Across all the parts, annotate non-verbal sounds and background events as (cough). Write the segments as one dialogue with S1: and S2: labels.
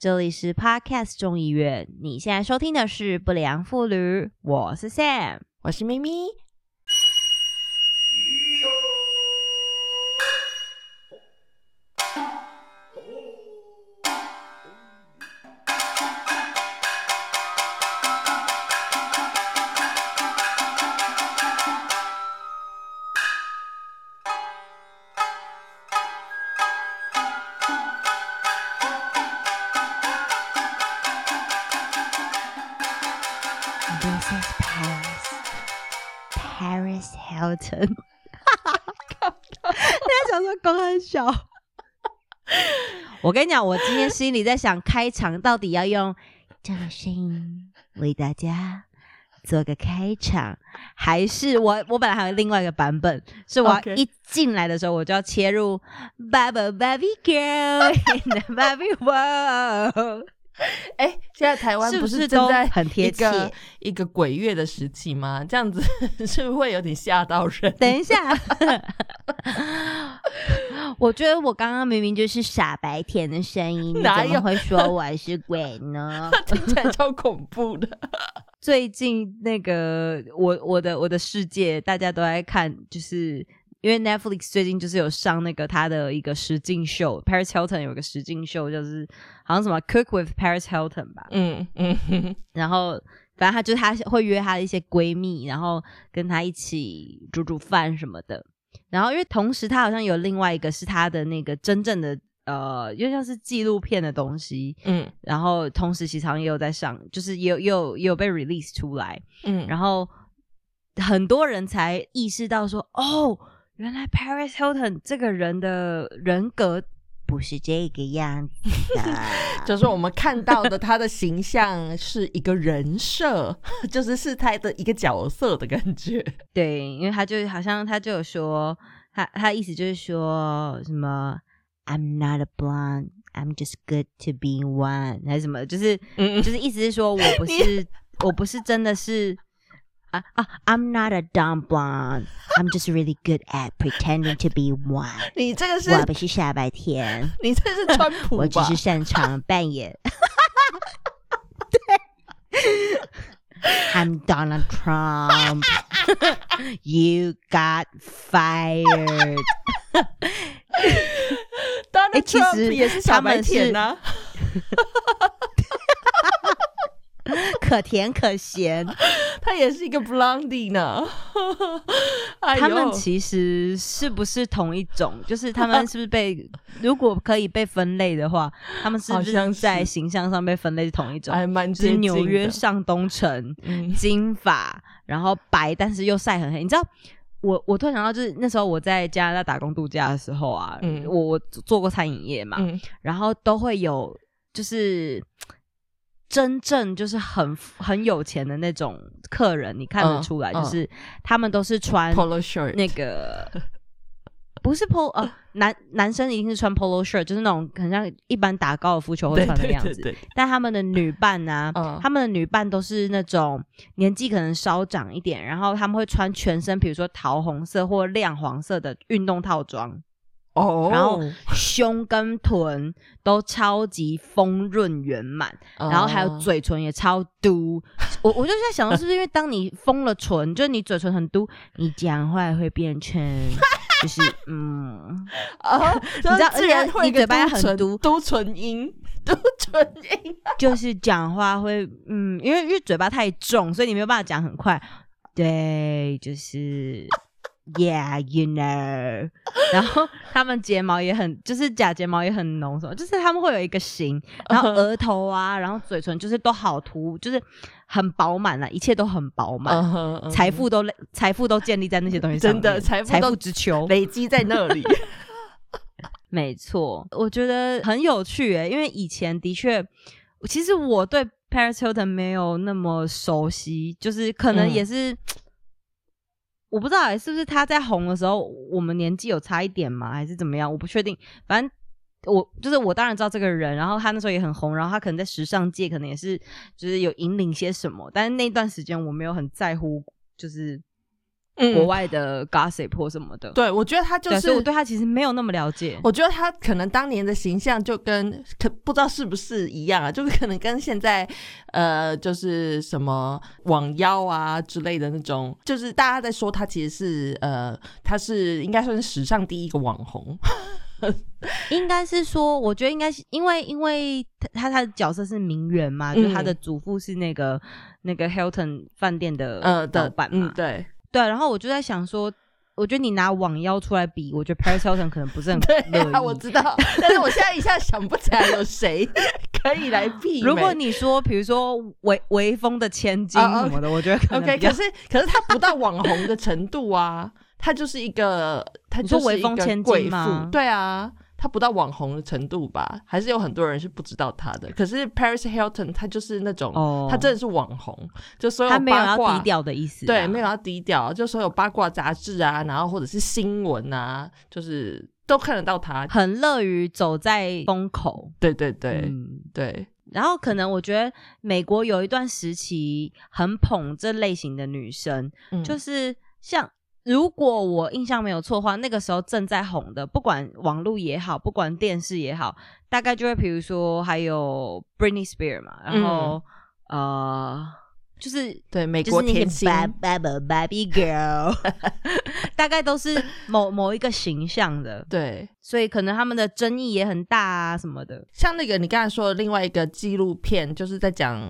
S1: 这里是 Podcast 众议院，你现在收听的是《不良妇女》，我是 Sam，
S2: 我是咪咪。
S1: 小？(laughs) 我跟你讲，我今天心里在想，开场到底要用这个声音为大家做个开场，还是我我本来还有另外一个版本，是我一进来的时候我就要切入 Bubble Baby Girl in the Baby World，(laughs)
S2: 哎、现在台湾不
S1: 是不是都
S2: 正在
S1: 很贴
S2: 一个
S1: 切？
S2: 一个鬼月的时期吗？这样子 (laughs) 是不是会有点吓到人？
S1: 等一下，我觉得我刚刚明明就是傻白甜的声音，你 (laughs) 怎么会说我是鬼呢？(laughs)
S2: 听起来超恐怖的。(laughs)
S1: 最近那个我我的我的世界，大家都在看，就是因为 Netflix 最近就是有上那个他的一个实境秀，Paris Hilton 有一个实境秀，就是好像什么 Cook with Paris Hilton 吧，
S2: 嗯嗯哼
S1: 然后反正他就是她会约她的一些闺蜜，然后跟她一起煮煮饭什么的。然后因为同时他好像有另外一个是他的那个真正的呃，又像是纪录片的东西，
S2: 嗯。
S1: 然后同时其实也有在上，就是也有也有也有被 release 出来，
S2: 嗯，
S1: 然后很多人才意识到说，哦，原来 Paris Hilton 这个人的人格不是这个样子的。(laughs)
S2: 就是我们看到的他的形象是一个人设，(laughs) 就是是他的一个角色的感觉。(laughs)
S1: 对，因为他就好像他就有说，他他意思就是说什么 I'm not a blonde, I'm just good to be one，还是什么，就是
S2: 嗯
S1: 就是意思是说我不是我不是真的是 啊啊，I'm not a dumb blonde, I'm just really good at pretending to be one。(laughs)
S2: 你(laughs) 这个是
S1: 我不是傻白甜，
S2: 你这是川普吧
S1: 我只是？擅长扮演。对，I'm (laughs) Donald Trump. you got fired.
S2: 当然，
S1: 哎其实
S2: 也是小白
S1: 他们是
S2: 甜呐、 (laughs)
S1: 可甜可咸。(laughs)
S2: 他也是一个 blondie 呢。(laughs) 哎
S1: 他们其实是不是同一种？就是他们是不是被，如果可以被分类的话，他们是不
S2: 好像
S1: 在形象上被分类是同一种？
S2: 还蛮
S1: 就是
S2: 接近
S1: 纽约上东城，
S2: 嗯
S1: 金发，然后白，但是又晒很黑。你知道，我我突然想到，就是那时候我在加拿大打工度假的时候啊，
S2: 嗯
S1: 我我做过餐饮业嘛，
S2: 嗯
S1: 然后都会有就是。真正就是很很有钱的那种客人，你看得
S2: 嗯
S1: 出来，
S2: 嗯。
S1: 就是他们都是穿
S2: ，polo shirt
S1: 那个 (laughs) 不是 polo 呃男男生一定是穿 polo shirt，就是那种很像一般打高尔夫球会穿的样子。
S2: 对对对，
S1: 但他们的女伴呢、
S2: 嗯。
S1: 他们的女伴都是那种年纪可能稍长一点，然后他们会穿全身，比如说桃红色或亮黄色的运动套装，
S2: 哦，
S1: 然后胸跟臀都超级丰润圆满，然后还有
S2: 哦
S1: 嘴唇也超嘟。我我就在想，是不是因为当你封了唇，就是你嘴唇很嘟，你讲话也会变成就是 (laughs) 嗯，
S2: 哦，(laughs)
S1: 你知道
S2: 自然会
S1: 嘴巴很嘟。
S2: 嘟唇音，(laughs) 嘟唇音，
S1: 就是讲话会嗯，因为因为嘴巴太重，所以你没有办法讲很快。对，就是 Yeah, you know。(laughs) 然后他们睫毛也很，就是假睫毛也很浓，什么，就是他们会有一个型，然后额头啊，然后嘴唇就是都好涂，就是很饱满了，一切都很饱满。财富都累财富都建立在那些东西上，
S2: 真的财富
S1: 财
S2: 都
S1: 富之秋，
S2: 累积在那里。(laughs) (laughs)
S1: 没错，我觉得很有趣诶，因为以前的确，其实我对 Paris Hilton 没有那么熟悉，就是可能
S2: 嗯
S1: 也是、我不知道欸是不是他在红的时候，我们年纪有差一点吗，还是怎么样？我不确定，反正。我就是我，当然知道这个人，然后他那时候也很红，然后他可能在时尚界可能也是就是有引领些什么，但是那段时间我没有很在乎，就是国外的 gossip 或什么的。
S2: 对，我觉得他就
S1: 是，所以我。对他其实没有那么了解。
S2: 我觉得他可能当年的形象就跟可不知道是不是一样啊，就是可能跟现在呃，就是什么网妖啊之类的那种，就是大家在说他其实是呃，他是应该算是史上第一个网红，(laughs)
S1: 应该是说，我觉得应该是因为因为他他他的角色是名媛嘛，就是他的祖父是那个那个 Hilton 饭店的
S2: 呃
S1: 老
S2: 的
S1: 板嘛，
S2: 嗯，对
S1: 对。然后我就在想说，我觉得你拿网妖出来比，我觉得 Paris Hilton 可能不是很 (laughs)
S2: 对
S1: 乐意。
S2: 啊，我知道，但是我现在一下想不起来有谁 (laughs) 可以来媲美。
S1: 如果你说，比如说微微风的千金
S2: 哦
S1: 什么的，我觉得可能
S2: OK，可是可是他不到网红的程度啊，他就是一个，他就是一个
S1: 千金
S2: 贵妇
S1: 吗
S2: 对啊，他不到网红的程度吧？还是有很多人是不知道他的。可是 Paris Hilton 他就是那种，
S1: 哦
S2: 他真的是网红，就所有
S1: 他没有
S2: 八卦
S1: 要低。调的意思啊，
S2: 对，没有要低调，就所有八卦杂志啊，然后或者是新闻啊，就是都看得到他。
S1: 很乐于走在风口。
S2: 对对对、
S1: 嗯
S2: 对，
S1: 然后可能我觉得美国有一段时期很捧这类型的女生，
S2: 嗯
S1: 就是像如果我印象没有错的话，那个时候正在红的，不管网络也好，不管电视也好，大概就会比如说还有 Britney Spears 嘛，然后、呃。就是
S2: 对美国甜心
S1: ，Bab- Bab- Baby Girl，(laughs) 大概都是某某一个形象的，(laughs)
S2: 对，
S1: 所以可能他们的争议也很大啊什么的。
S2: 像那个你刚才说的另外一个纪录片，就是在讲，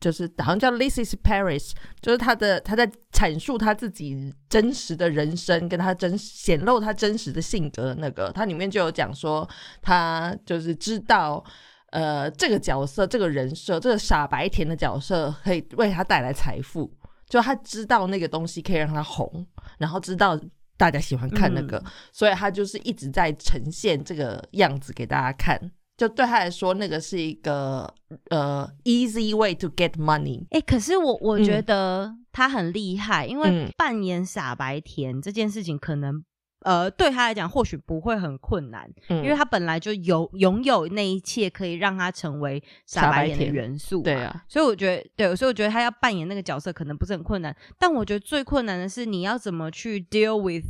S2: 就是好像叫《This Is Paris》，就是他的他在阐述他自己真实的人生，跟他真显露他真实的性格的那个，他里面就有讲说，他就是知道。呃，这个角色，这个人设，这个傻白甜的角色，可以为他带来财富。就他知道那个东西可以让他红，然后知道大家喜欢看那个，所以他就是一直在呈现这个样子给大家看。就对他来说，那个是一个呃 easy way to get money。
S1: 哎、可是我我
S2: 嗯
S1: 觉得他很厉害，因为
S2: 嗯
S1: 扮演傻白甜这件事情，可能呃对他来讲或许不会很困难，
S2: 嗯
S1: 因为他本来就有拥有那一切可以让他成为傻
S2: 傻白
S1: 白甜的
S2: 甜
S1: 元素。
S2: 对。啊，
S1: 所以我觉得，对，所以我觉得他要扮演那个角色可能不是很困难，但我觉得最困难的是你要怎么去 deal with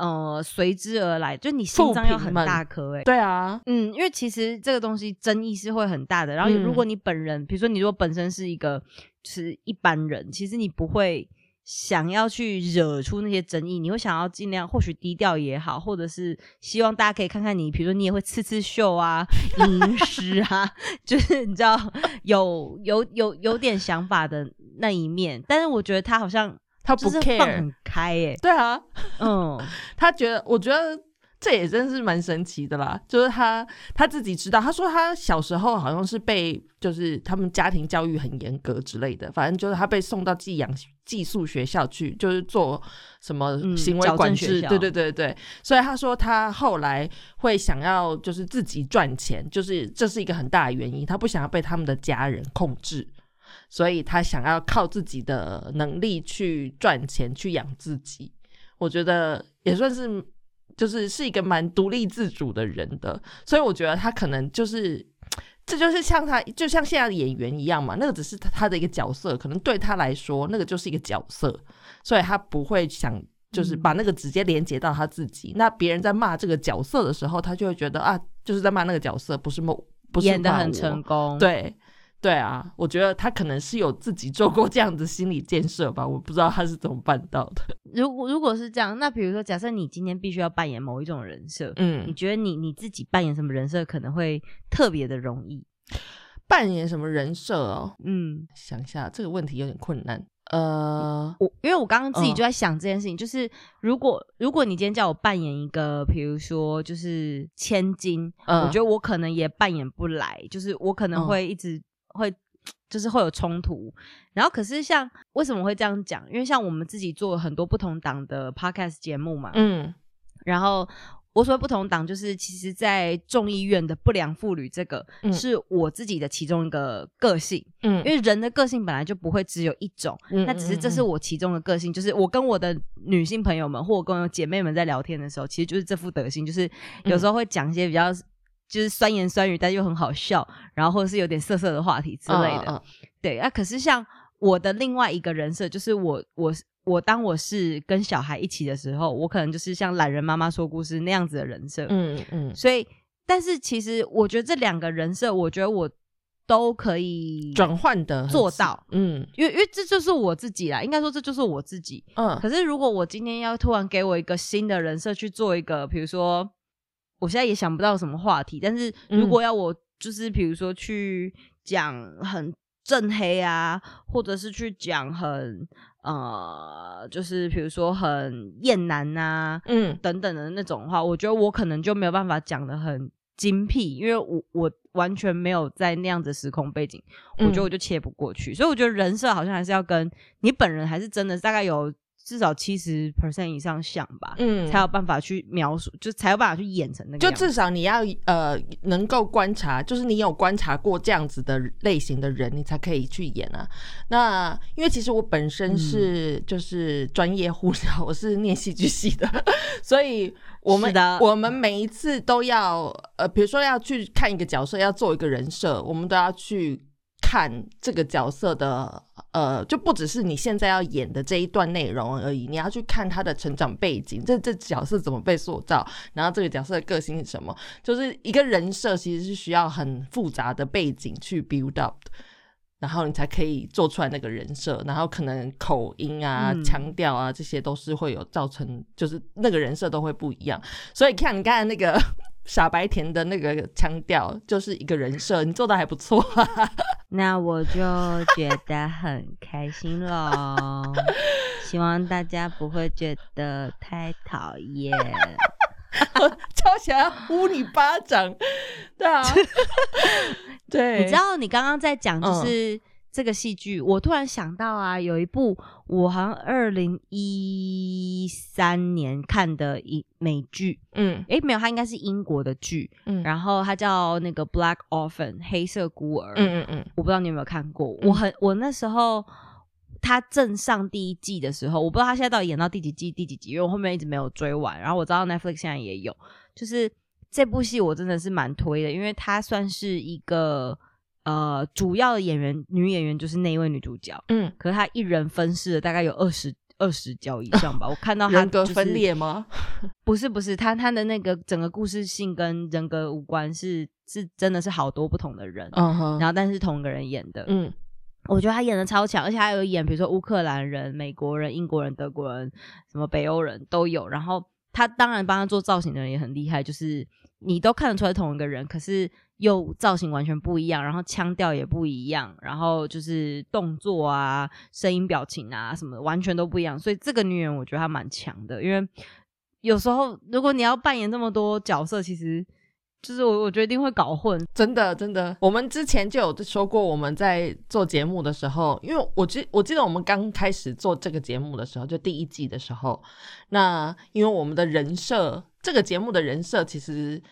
S1: 呃随之而来，就你心脏要很大颗哎、
S2: 对啊，
S1: 嗯，因为其实这个东西争议是会很大的。然后，
S2: 嗯
S1: 如果你本人，比如说你如果本身是一个就是一般人，其实你不会想要去惹出那些争议，你会想要尽量或许低调也好，或者是希望大家可以看看你，比如说你也会刺刺绣啊、(laughs) 吟诗啊，就是你知道有有有有点想法的那一面。但是我觉得他好像
S2: 他不 care。
S1: 很开耶、
S2: 对啊，
S1: 嗯，(laughs)
S2: 他觉得，我觉得这也真是蛮神奇的啦。就是他他自己知道，他说他小时候好像是被，就是他们家庭教育很严格之类的，反正就是他被送到寄养寄宿学校去，就是做什么
S1: 嗯
S2: 行为管制。对对对对，所以他说他后来会想要就是自己赚钱，就是这是一个很大的原因，他不想要被他们的家人控制。所以他想要靠自己的能力去赚钱，去养自己。我觉得也算是，就是是一个蛮独立自主的人的。所以我觉得他可能就是，这就是像他，就像现在的演员一样嘛，那个只是他的一个角色，可能对他来说，那个就是一个角色，所以他不会想。就是
S1: 嗯
S2: 把那个直接连接到他自己，那别人在骂这个角色的时候，他就会觉得啊，就是在骂那个角色，不是骂，不是
S1: 演的很成功。
S2: 对，对啊，我觉得他可能是有自己做过这样的心理建设吧，我不知道他是怎么办到的。
S1: 如果如果是这样，那比如说，假设你今天必须要扮演某一种人设，嗯你
S2: 嗯，
S1: 觉得你你自己扮演什么人设可能会特别的容易？
S2: 扮演什么人设哦？
S1: 嗯，
S2: 想一下，这个问题有点困难。呃，
S1: 我因为我刚刚自己
S2: 嗯
S1: 就在想这件事情，就是如果如果你今天叫我扮演一个，比如说就是千金，
S2: 嗯
S1: 我觉得我可能也扮演不来，就是我可能
S2: 嗯
S1: 会一直会。就是会有冲突，然后可是像为什么会这样讲？因为像我们自己做了很多不同档的 podcast 节目嘛，
S2: 嗯
S1: 然后我所谓不同党，就是其实，在众议院的不良妇女这个，
S2: 嗯
S1: 是我自己的其中一个个性，
S2: 嗯
S1: 因为人的个性本来就不会只有一种，
S2: 嗯
S1: 那只是这是我其中的个性，就是我跟我的女性朋友们或我跟我姐妹们在聊天的时候，其实就是这副德性，就是有时候会讲一些比较。就是酸言酸语，但又很好笑，然后或者是有点色色的话题之类的。
S2: 嗯嗯
S1: 对啊，可是像我的另外一个人设，就是我我我当我是跟小孩一起的时候，我可能就是像懒人妈妈说故事那样子的人设。
S2: 嗯嗯，
S1: 所以，但是其实我觉得这两个人设，我觉得我都可以
S2: 转换的
S1: 做到，
S2: 嗯
S1: 因为因为这就是我自己啦，应该说这就是我自己。
S2: 嗯
S1: 可是如果我今天要突然给我一个新的人设去做一个，比如说，我现在也想不到什么话题，但是如果要我就是比如说去讲很正黑啊，或者是去讲很呃，就是比如说很厌男呐、
S2: 嗯。
S1: 等等的那种话，我觉得我可能就没有办法讲的很精辟，因为我我完全没有在那样子时空背景，我觉得
S2: 嗯。
S1: 我就切不过去，所以我觉得人设好像还是要跟你本人还是真的大概有至少七十 percent 以上像吧，
S2: 嗯
S1: 才有办法去描述，就才有办法去演成那个
S2: 就。至少你要呃能够观察，就是你有观察过这样子的类型的人，你才可以去演啊。那因为其实我本身是
S1: 嗯
S2: 就是专业护疗，(laughs) 我是念戏剧系的，所以我们
S1: 的
S2: 我们每一次都要呃，比如说要去看一个角色，要做一个人设，我们都要去看这个角色的呃，就不只是你现在要演的这一段内容而已，你要去看他的成长背景，这这角色怎么被塑造，然后这个角色的个性是什么，就是一个人设其实是需要很复杂的背景去 build up 的。然后你才可以做出来那个人设，然后可能口音啊、
S1: 嗯
S2: 腔调啊，这些都是会有造成，就是那个人设都会不一样。所以看你刚才那个傻白甜的那个腔调，就是一个人设，你做的还不错、(laughs)
S1: 那我就觉得很开心喽，希望大家不会觉得太讨厌。(laughs)
S2: 超想要呼你巴掌，对啊，(laughs) 对，
S1: 你知道，你刚刚在讲就
S2: 嗯
S1: 是这个戏剧，我突然想到啊，有一部我好像二零一三年看的一美剧，
S2: 嗯。
S1: 诶，没有，它应该是英国的剧，
S2: 嗯。
S1: 然后它叫那个《Black Orphan》黑色孤儿，
S2: 嗯嗯嗯。
S1: 我不知道你有没有看过，
S2: 嗯。
S1: 我很我那时候。他正上第一季的时候，我不知道他现在到底演到第几季、第几集，因为我后面一直没有追完。然后我知道 Netflix 现在也有，就是这部戏我真的是蛮推的，因为它算是一个呃主要的演员，女演员就是那一位女主角，
S2: 嗯，
S1: 可是她一人分饰了大概有二十二十角以上吧。我看到她、
S2: 人格分，裂吗？(laughs)
S1: 不是不是，她她的那个整个故事性跟人格五官是是真的是好多不同的人，
S2: 嗯哼
S1: 然后但是同一个人演的，
S2: 嗯
S1: 我觉得他演的超强，而且还有演比如说乌克兰人、美国人、英国人、德国人，什么北欧人都有。然后他当然帮他做造型的人也很厉害，就是你都看得出来同一个人，可是又造型完全不一样，然后腔调也不一样，然后就是动作啊、声音、表情啊什么的完全都不一样。所以这个女演员我觉得她蛮强的，因为有时候如果你要扮演这么多角色，其实就是我我觉得一定会搞混。
S2: 真的真的，我们之前就有说过，我们在做节目的时候，因为我记我记得我们刚开始做这个节目的时候，就第一季的时候，那因为我们的人设，这个节目的人设其实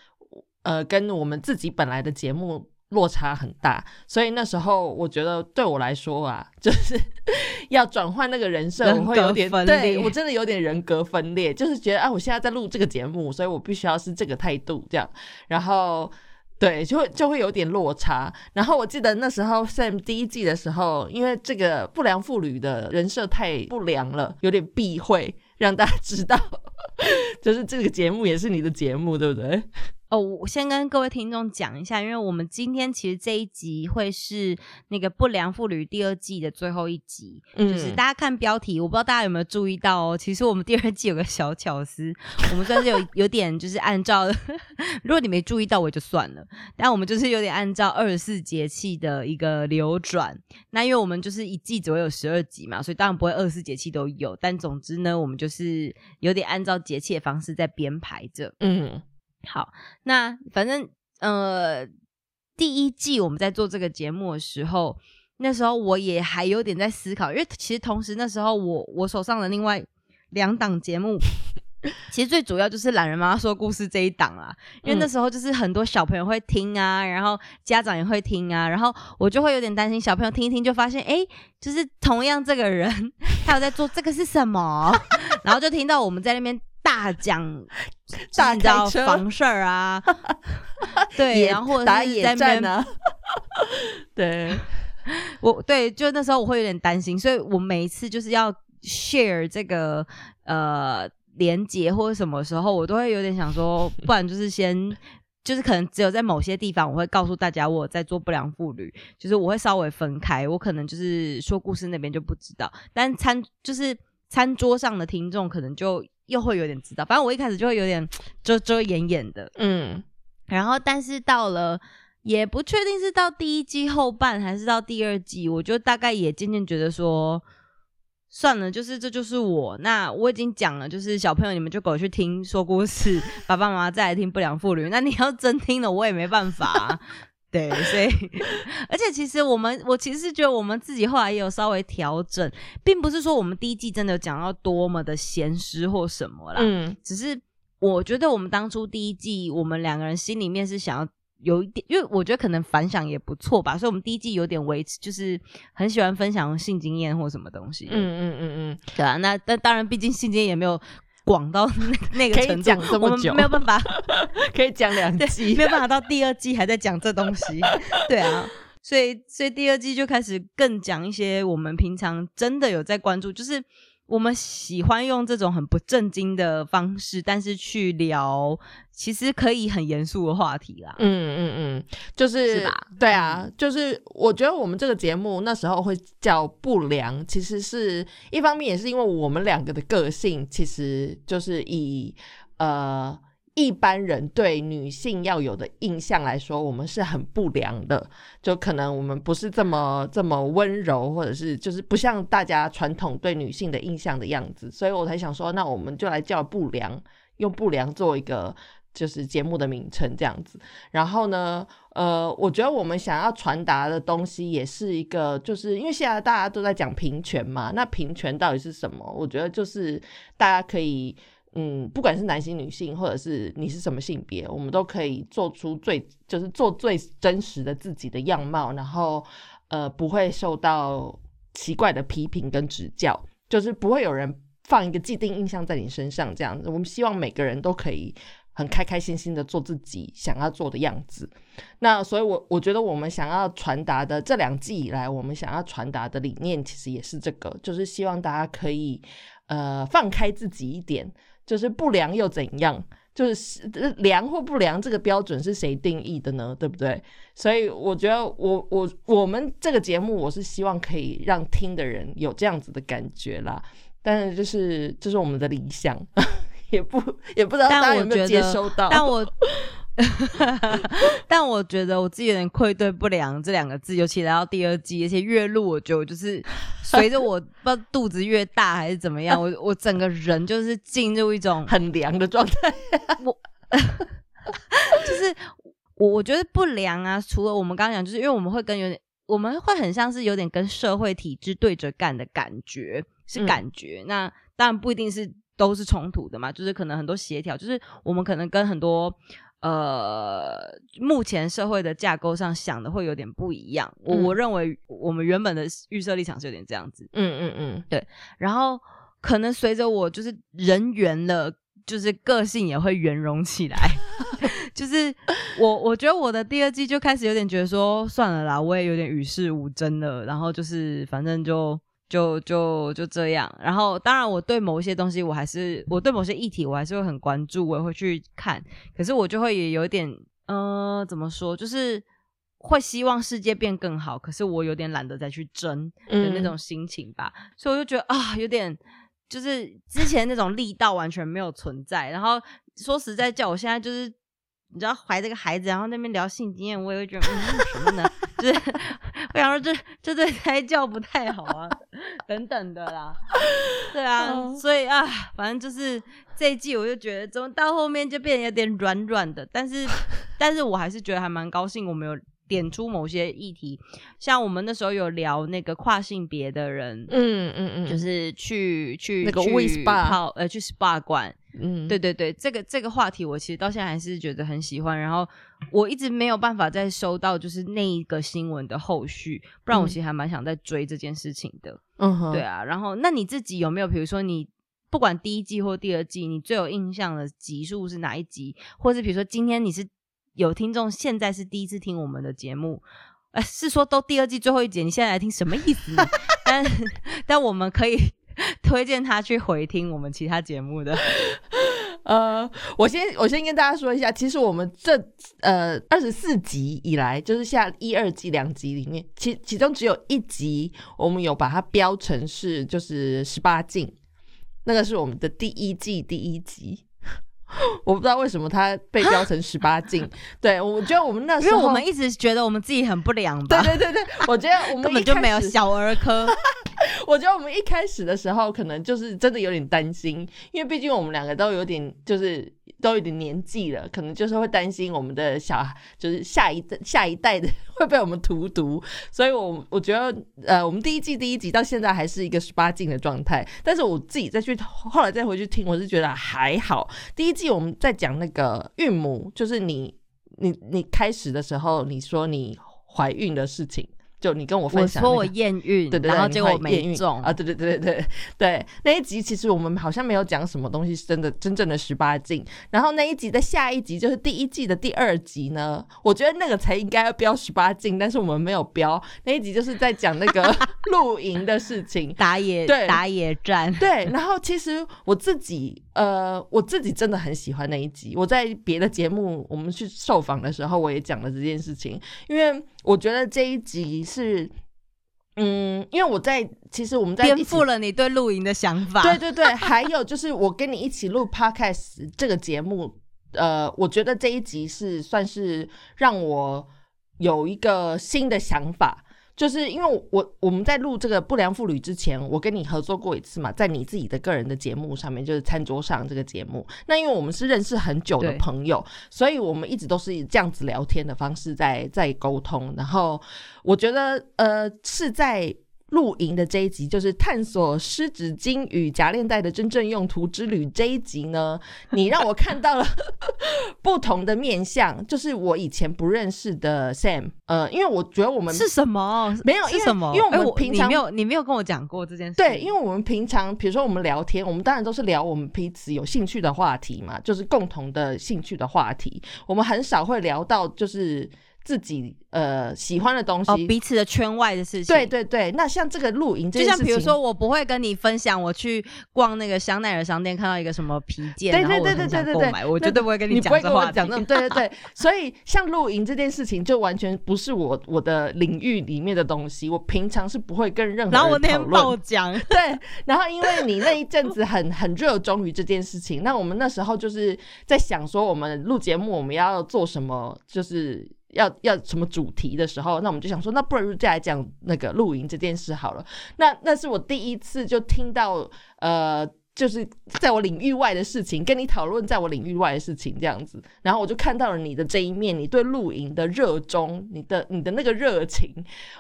S2: 呃跟我们自己本来的节目落差很大，所以那时候我觉得对我来说啊，就是 (laughs) 要转换那个人设，
S1: 人
S2: 我会有点对我真的有点人格分裂，就是觉得啊，我现在在录这个节目，所以我必须要是这个态度这样，然后。对，就会就会有点落差。然后我记得那时候 Sam 第一季的时候，因为这个不良妇女的人设太不良了，有点避讳，让大家知道，(laughs) 就是这个节目也是你的节目，对不对？
S1: 哦，我先跟各位听众讲一下，因为我们今天其实这一集会是那个《不良妇女》第二季的最后一集，
S2: 嗯
S1: 就是大家看标题，我不知道大家有没有注意到哦，其实我们第二季有个小巧思，我们算是有 (laughs) 有点就是按照，(laughs) 如果你没注意到我就算了，但我们就是有点按照二十四节气的一个流转。那因为我们就是一季只会有十二集嘛，所以当然不会二十四节气都有，但总之呢，我们就是有点按照节气的方式在编排着。
S2: 嗯
S1: 好，那反正呃，第一季我们在做这个节目的时候，那时候我也还有点在思考，因为其实同时那时候我我手上的另外两档节目。(laughs) 其实最主要就是懒人妈妈说故事这一档啦，因为那
S2: 嗯。
S1: 时候就是很多小朋友会听啊，然后家长也会听啊，然后我就会有点担心小朋友听一听就发现，哎，就是同样这个人 (laughs) 他有在做这个是什么，(laughs) 然后就听到我们在那边大讲
S2: 大
S1: 你知道
S2: 开车。
S1: 房事儿啊，(laughs) 对，然后
S2: 打野战啊，(laughs) 对，
S1: 我对，就那时候我会有点担心，所以我每一次就是要 share 这个呃连接或者什么时候，我都会有点想说，不然就是先。就是可能只有在某些地方，我会告诉大家我在做不良妇女，就是我会稍微分开，我可能就是说故事那边就不知道，但餐就是餐桌上的听众可能就又会有点知道。反正我一开始就会有点遮遮掩掩的，嗯，然后但是到了也不确定是到第一季后半还是到第二季，我就大概也渐渐觉得说。算了，就是这就是我。那我已经讲了，就是小朋友你们就给我去听说故事，(laughs) 爸爸妈妈再来听不良妇女。那你要真听了，我也没办法。对，所以而且其实我们，我其实是觉得我们自己后来也有稍微调整，并不是说我们第一季真的讲到多么的闲诗或什么啦。嗯，只是我觉得我们当初第一季，我们两个人心里面是想要。有一点，因为我觉得可能反响也不错吧，所以我们第一季有点维持，就是很喜欢分享性经验或什么东西。嗯嗯嗯嗯，对啊，那但当然，毕竟性经验也没有广到那 (laughs) 那个程度，
S2: 我们
S1: 没有办法 (laughs)
S2: 可以讲两季，
S1: 没有办法到第二季还在讲这东西。(laughs) 对啊，所以所以第二季就开始更讲一些我们平常真的有在关注，就是。我们喜欢用这种很不正经的方式，但是去聊其实可以很严肃的话题啦。
S2: 嗯嗯嗯，就是对啊，就是我觉得我们这个节目那时候会叫不良，其实是一方面也是因为我们两个的个性，其实就是以呃。一般人对女性要有的印象来说，我们是很不良的，就可能我们不是这么这么温柔，或者是就是不像大家传统对女性的印象的样子，所以我才想说，那我们就来叫不良，用不良做一个就是节目的名称这样子。然后呢，呃，我觉得我们想要传达的东西也是一个，就是因为现在大家都在讲平权嘛，那平权到底是什么？我觉得就是大家可以。嗯，不管是男性、女性，或者是你是什么性别，我们都可以做出最就是做最真实的自己的样貌，然后呃不会受到奇怪的批评跟指教，就是不会有人放一个既定印象在你身上这样子。我们希望每个人都可以很开开心心的做自己想要做的样子。那所以，我我觉得我们想要传达的这两季以来，我们想要传达的理念其实也是这个，就是希望大家可以呃放开自己一点。就是不良又怎样？就是良或不良这个标准是谁定义的呢？对不对？所以我觉得，我我我们这个节目，我是希望可以让听的人有这样子的感觉啦。但是，就是这是我们的理想，(laughs) 也不也不知道大家有没有接收到。
S1: 但我。(laughs) (laughs) 但我觉得我自己有点愧对不良这两个字，尤其来到第二季，而且越录，我觉得就是随着我 (laughs) 不知道肚子越大还是怎么样，我我整个人就是进入一种
S2: 很凉的状态。(laughs)
S1: 我就是我我觉得不良啊，除了我们刚刚讲，就是因为我们会跟有点，我们会很像是有点跟社会体制对着干的感觉，是感觉。那当然不一定是都是冲突的嘛，就是可能很多协调，就是我们可能跟很多。呃，目前社会的架构上想的会有点不一样。我我认为我们原本的预设立场是有点这样子。嗯嗯嗯，对。然后可能随着我就是人圆了，就是个性也会圆融起来。(laughs) 就是我我觉得我的第二季就开始有点觉得说算了啦，我也有点与世无争了。然后就是反正就。就就就这样，然后当然我对某一些东西，我还是我对某些议题，我还是会很关注，我也会去看。可是我就会也有点，呃，怎么说，就是会希望世界变更好，可是我有点懒得再去争的那种心情吧。所以我就觉得啊，有点就是之前那种力道完全没有存在。然后说实在，叫我现在就是你知道怀这个孩子，然后那边聊性经验，我也会觉得嗯什么呢？就是我想说，这这对胎教不太好啊，等等的啦，对啊，所以啊，反正就是这一季，我就觉得怎么到后面就变得有点软软的，但是，但是我还是觉得还蛮高兴，我们有点出某些议题，像我们那时候有聊那个跨性别的人，嗯嗯嗯，就是去去
S2: 那个 SPA
S1: 呃去 SPA 馆。嗯，对对对，这个这个话题我其实到现在还是觉得很喜欢，然后我一直没有办法再收到就是那一个新闻的后续，不然我其实还蛮想再追这件事情的。嗯哼，对啊，然后那你自己有没有比如说你不管第一季或第二季，你最有印象的集数是哪一集？或是比如说今天你是有听众现在是第一次听我们的节目，呃，是说都第二季最后一集，你现在来听什么意思？(laughs) 但但我们可以。(laughs) 推荐他去回听我们其他节目的。(laughs)
S2: 呃，我先我先跟大家说一下，其实我们这呃二十四集以来，就是下一二季两集里面，其其中只有一集我们有把它标成是就是十八禁，那个是我们的第一季第一集。(laughs) 我不知道为什么他被标成十八禁，(laughs) 对我觉得我们那时候，
S1: 因为我们一直觉得我们自己很不良吧，
S2: 对对对对，我觉得我们 (laughs)
S1: 根本就没有小儿科。
S2: 我觉得我们一开始的时候，可能就是真的有点担心，因为毕竟我们两个都有点就是都有点年纪了，可能就是会担心我们的小就是下一代下一代的 (laughs) 会被我们荼毒，所以我我觉得呃，我们第一季第一集到现在还是一个十八禁的状态，但是我自己再去后来再回去听，我是觉得还好。第一季我们在讲那个孕母，就是你你你开始的时候，你说你怀孕的事情。就你跟我分享，
S1: 我说我验孕，
S2: 对对，
S1: 然后结果没中。
S2: 啊，对对对对对对，那一集其实我们好像没有讲什么东西是真的真正的十八禁，然后那一集的下一集就是第一季的第二集呢，我觉得那个才应该要标十八禁，但是我们没有标。那一集就是在讲那个 (laughs) 露营的事情，
S1: 打野
S2: 对。
S1: 打野战，
S2: 对，然后其实我自己呃我自己真的很喜欢那一集，我在别的节目我们去受访的时候我也讲了这件事情，因为。我觉得这一集是，嗯，因为我在其实我们在
S1: 颠覆了你对露营的想法。
S2: 对对对，还有就是我跟你一起录 podcast 这个节目，呃，我觉得这一集是算是让我有一个新的想法。就是因为我我们在录这个不良妇女之前，我跟你合作过一次嘛，在你自己的个人的节目上面，就是餐桌上这个节目。那因为我们是认识很久的朋友，所以我们一直都是以这样子聊天的方式在在沟通。然后我觉得呃是在。露营的这一集就是探索湿纸巾与夹链袋的真正用途之旅。这一集呢，(laughs) 你让我看到了 (laughs) 不同的面相，就是我以前不认识的 Sam。呃，因为我觉得我们
S1: 是什么？
S2: 没有，
S1: 是什么？
S2: 因为我们平常
S1: 没有，你没有跟我讲过这件事。
S2: 对，因为我们平常比如说我们聊天，我们当然都是聊我们彼此有兴趣的话题嘛，就是共同的兴趣的话题。我们很少会聊到就是。自己呃喜欢的东西，
S1: 彼此的圈外的事情。
S2: 对对对，那像这个露营，就
S1: 像比如说，我不会跟你分享我去逛那个香奈儿商店看到一个什么皮件，
S2: 对对对对对对对，
S1: 我绝对不会跟
S2: 你
S1: 讲这话
S2: 讲这种。对对对，所以像露营这件事情，就完全不是我我的领域里面的东西。我平常是不会跟任何
S1: 然后我那天
S2: 爆
S1: 讲，(laughs)
S2: 对，然后因为你那一阵子很 (laughs) 很热衷于这件事情，那我们那时候就是在想说，我们录节目我们要做什么，就是。要要什么主题的时候，那我们就想说，那不如再来讲那个露营这件事好了。那那是我第一次就听到，呃，就是在我领域外的事情，跟你讨论在我领域外的事情这样子。然后我就看到了你的这一面，你对露营的热衷，你的你的那个热情。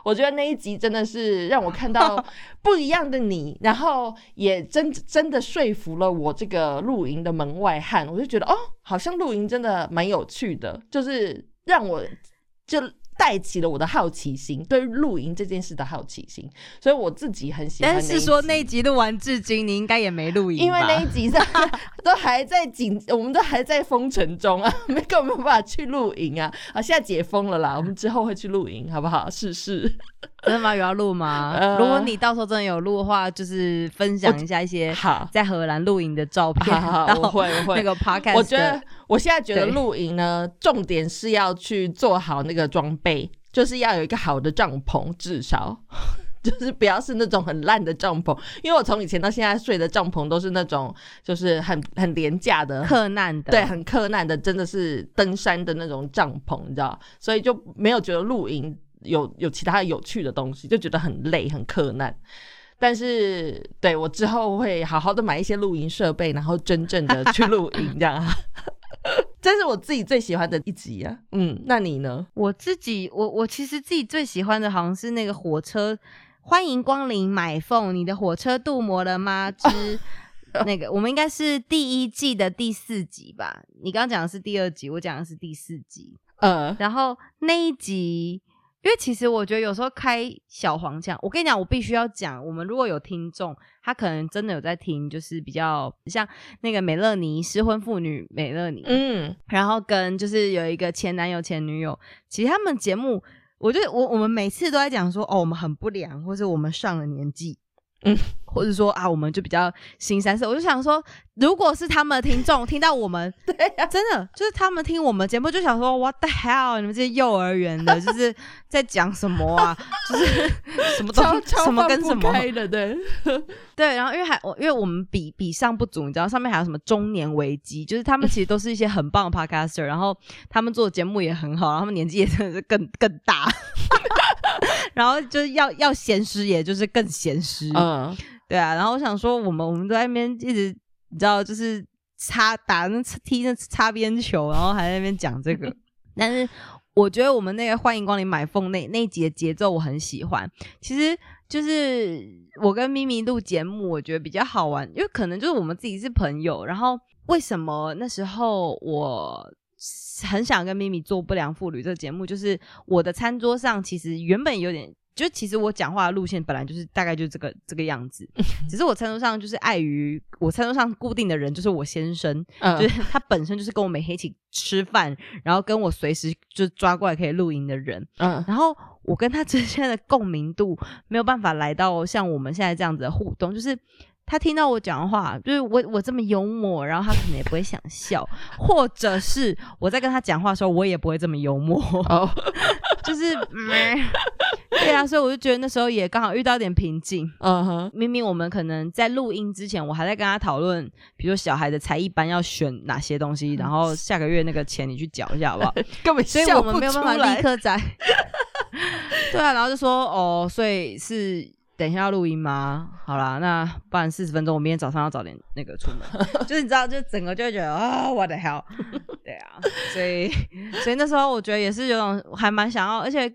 S2: 我觉得那一集真的是让我看到 (laughs) 不一样的你，然后也真真的说服了我这个露营的门外汉。我就觉得哦，好像露营真的蛮有趣的，就是。让我就带起了我的好奇心，对露营这件事的好奇心，所以我自己很喜欢。
S1: 但是说那一集录完至今，你应该也没露营，
S2: 因为那一集在都还在紧，我们都还在封城中啊，没根本没有办法去露营啊。啊，现在解封了啦，我们之后会去露营，好不好？试试。(laughs)
S1: 真的吗？有要录吗？如果你到时候真的有录的话，就是分享一下一些在荷兰露营的照片。(laughs)
S2: 我会会
S1: 那个 podcast。
S2: 我觉得我现在觉得露营呢，重点是要去做好那个装备，就是要有一个好的帐篷，至少 (laughs) 就是不要是那种很烂的帐篷。因为我从以前到现在睡的帐篷都是那种就是很很廉价的、
S1: 克难的，
S2: 对，很克难的，真的是登山的那种帐篷，你知道？所以就没有觉得露营。有有其他有趣的东西，就觉得很累很困难。但是对我之后会好好的买一些露营设备，然后真正的去露营，这样。(laughs) 这是我自己最喜欢的一集啊。嗯，那你呢？
S1: 我自己，我我其实自己最喜欢的好像是那个火车，欢迎光临买凤，你的火车镀膜了吗？之 (laughs) 那个，我们应该是第一季的第四集吧？你刚刚讲的是第二集，我讲的是第四集。呃，然后那一集。因为其实我觉得有时候开小黄腔，我跟你讲，我必须要讲。我们如果有听众，他可能真的有在听，就是比较像那个美乐妮失婚妇女美乐妮，嗯，然后跟就是有一个前男友前女友，其实他们节目，我觉得我我们每次都在讲说，哦，我们很不良，或是我们上了年纪，嗯，或者说啊，我们就比较新三色。我就想说，如果是他们的听众 (laughs) 听到我们，
S2: 对呀、
S1: 真的就是他们听我们节目，就想说 What the hell？你们这些幼儿园的，(laughs) 就是在讲什么啊？(laughs) 就是什么
S2: 超
S1: 东什么跟什么？
S2: 开的，对，
S1: 对，然后因为还我因为我们比比上不足，你知道上面还有什么中年危机，就是他们其实都是一些很棒的 podcaster，然后他们做的节目也很好，然后他们年纪也真的是更更大，然后就是要要闲时，也就是更闲时，
S2: 嗯，
S1: 对啊，然后我想说，我们我们都在那边一直，你知道，就是擦打那踢那擦边球，然后还在那边讲这个。(laughs) 但是我觉得我们那个欢迎光临买凤那那一集的节奏我很喜欢。其实就是我跟咪咪录节目，我觉得比较好玩，因为可能就是我们自己是朋友。然后为什么那时候我很想跟咪咪做不良妇女这个节目，就是我的餐桌上其实原本有点。就其实我讲话的路线本来就是大概就是这个这个样子，(laughs) 只是我餐桌上就是碍于我餐桌上固定的人就是我先生，
S2: 嗯
S1: 就是他本身就是跟我每天一起吃饭，然后跟我随时就抓过来可以录音的人，
S2: 嗯
S1: 然后我跟他之间的共鸣度没有办法来到像我们现在这样子的互动，就是他听到我讲话，就是我我这么幽默，然后他可能也不会想笑，或者是我在跟他讲话的时候，我也不会这么幽默，
S2: 哦，(laughs)
S1: 就是、嗯对啊，所以我就觉得那时候也刚好遇到一点瓶颈。
S2: 嗯哼，
S1: 明明我们可能在录音之前，我还在跟他讨论，比如说小孩的才艺班要选哪些东西，然后下个月那个钱你去缴一下好不好？(laughs)
S2: 根本
S1: 所以我们没有办法立刻在。(laughs) 对啊，然后就说哦，所以是等一下要录音吗？好啦，那不然四十分钟，我明天早上要早点那个出门。(laughs) 就是你知道，就整个就会觉得啊、我的 hell，(laughs) 对啊，所以所以那时候我觉得也是有种还蛮想要，而且。